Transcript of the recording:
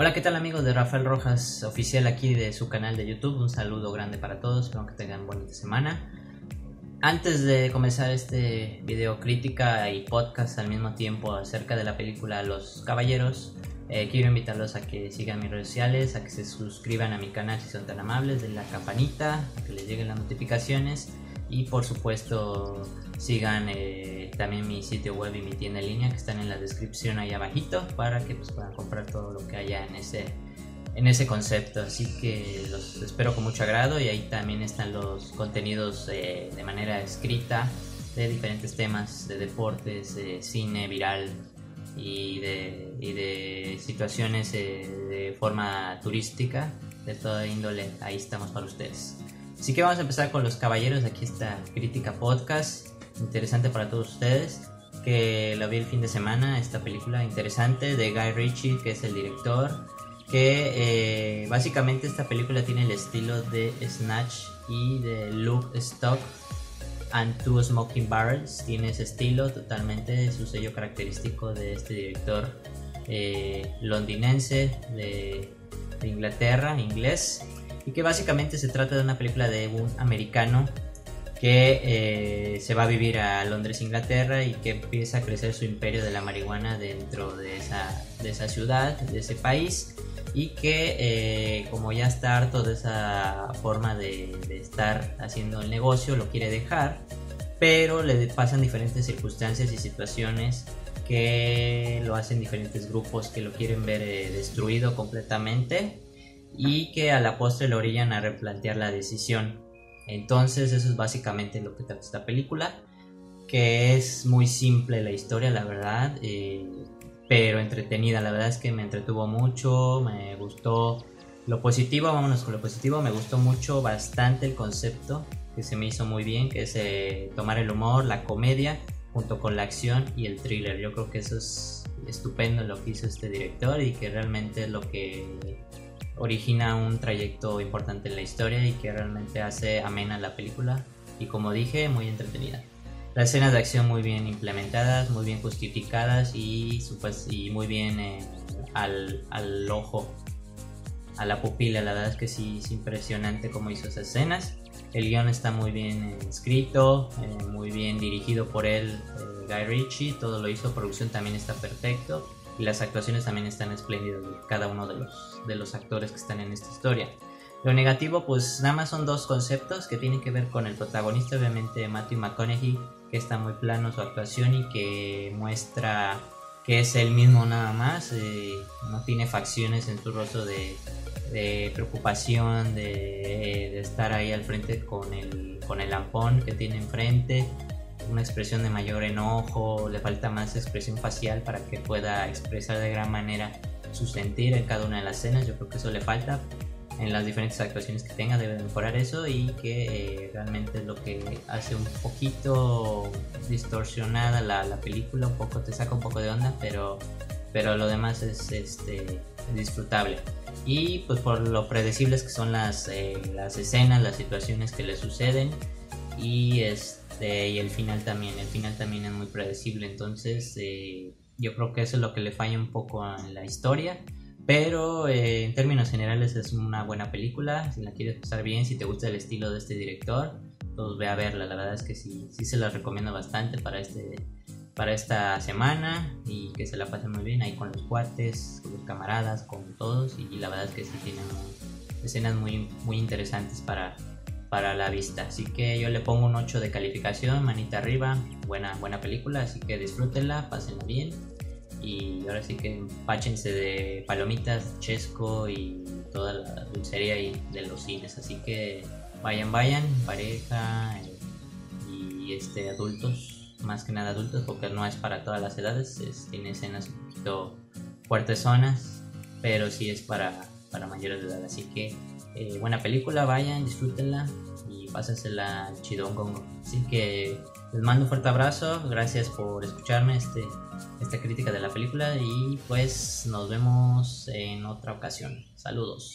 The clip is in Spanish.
Hola, ¿qué tal amigos de Rafael Rojas Oficial aquí de su canal de YouTube? Un saludo grande para todos, espero que tengan buena semana. Antes de comenzar este video crítica y podcast al mismo tiempo acerca de la película Los Caballeros, eh, quiero invitarlos a que sigan mis redes sociales, a que se suscriban a mi canal si son tan amables, den la campanita, a que les lleguen las notificaciones y por supuesto sigan eh, también mi sitio web y mi tienda en línea que están en la descripción ahí abajito para que pues, puedan comprar todo lo que haya en ese en ese concepto. Así que los espero con mucho agrado y ahí también están los contenidos eh, de manera escrita de diferentes temas de deportes de cine viral y de, y de situaciones eh, de forma turística de toda índole. Ahí estamos para ustedes Así que vamos a empezar con los caballeros. Aquí está Crítica Podcast. Interesante para todos ustedes. Que la vi el fin de semana. Esta película interesante de Guy Ritchie, que es el director. Que eh, básicamente esta película tiene el estilo de Snatch y de Luke Stock and Two Smoking Barrels. Tiene ese estilo totalmente, su sello característico de este director eh, londinense de, de Inglaterra, inglés y que básicamente se trata de una película de un americano que eh, se va a vivir a Londres, Inglaterra y que empieza a crecer su imperio de la marihuana dentro de esa, de esa ciudad, de ese país y que eh, como ya está harto de esa forma de, estar haciendo el negocio, lo quiere dejar, pero le pasan diferentes circunstancias y situaciones que lo hacen diferentes grupos que lo quieren ver eh, destruido completamente y que a la postre le orillan a replantear la decisión. Entonces eso es básicamente lo que trata esta película, que es muy simple la historia, la verdad, eh, pero entretenida. La verdad es que me entretuvo mucho, me gustó lo positivo, vámonos con lo positivo, me gustó mucho bastante el concepto que se me hizo muy bien, que es eh, tomar el humor, la comedia, junto con la acción y el thriller. Yo creo que eso es estupendo lo que hizo este director y que realmente es lo que origina un trayecto importante en la historia y que realmente hace amena la película y como dije muy entretenida. Las escenas de acción muy bien implementadas, muy bien justificadas y, muy bien eh, al, al, ojo, a la pupila. La verdad es que sí es impresionante cómo hizo esas escenas. El guion está muy bien eh, escrito, eh, muy bien dirigido por él, Guy Ritchie. Todo lo hizo, producción también está perfecto y las actuaciones también están espléndidas de cada uno de los, de los actores que están en esta historia. Lo negativo, pues nada más son dos conceptos que tienen que ver con el protagonista, obviamente Matthew McConaughey, que está muy plano su actuación y que muestra que es el mismo nada más, eh, no tiene facciones en su rostro de, de preocupación, de, de, estar ahí al frente con el, con el lampón que tiene enfrente una expresión de mayor enojo, le falta más expresión facial para que pueda expresar de gran manera su sentir en cada una de las escenas. Yo creo que eso le falta en las diferentes actuaciones que tenga, debe mejorar eso y que eh, realmente es lo que hace un poquito distorsionada la, la, película, un poco te saca un poco de onda, pero, pero lo demás es este, disfrutable. Y pues por lo predecibles que son las, eh, las escenas, las situaciones que le suceden y este y el final también, el final también es muy predecible, entonces eh, yo creo que eso es lo que le falla un poco en la historia, pero eh, en términos generales es una buena película, si la quieres pasar bien, si te gusta el estilo de este director, pues ve a verla, la verdad es que sí, sí se la recomiendo bastante para este para esta semana y que se la pasen muy bien ahí con los cuates, con los camaradas, con todos. Y la verdad es que sí tienen escenas muy, muy interesantes para, para la vista. Así que yo le pongo un 8 de calificación, manita arriba, buena, buena película, así que disfrútenla, pásenla bien. Y ahora sí que páchense de palomitas, chesco y toda la dulcería de los cines. Así que vayan, vayan, pareja eh, y este, adultos, más que nada adultos, porque no es para todas las edades, tiene escenas un poquito fuertes zonas, pero sí es para, para mayores de edad. Así que eh, buena película, vayan, disfrútenla y pásensela chidongo. Así que les mando un fuerte abrazo, gracias por escucharme este, esta crítica de la película y pues nos vemos en otra ocasión. Saludos.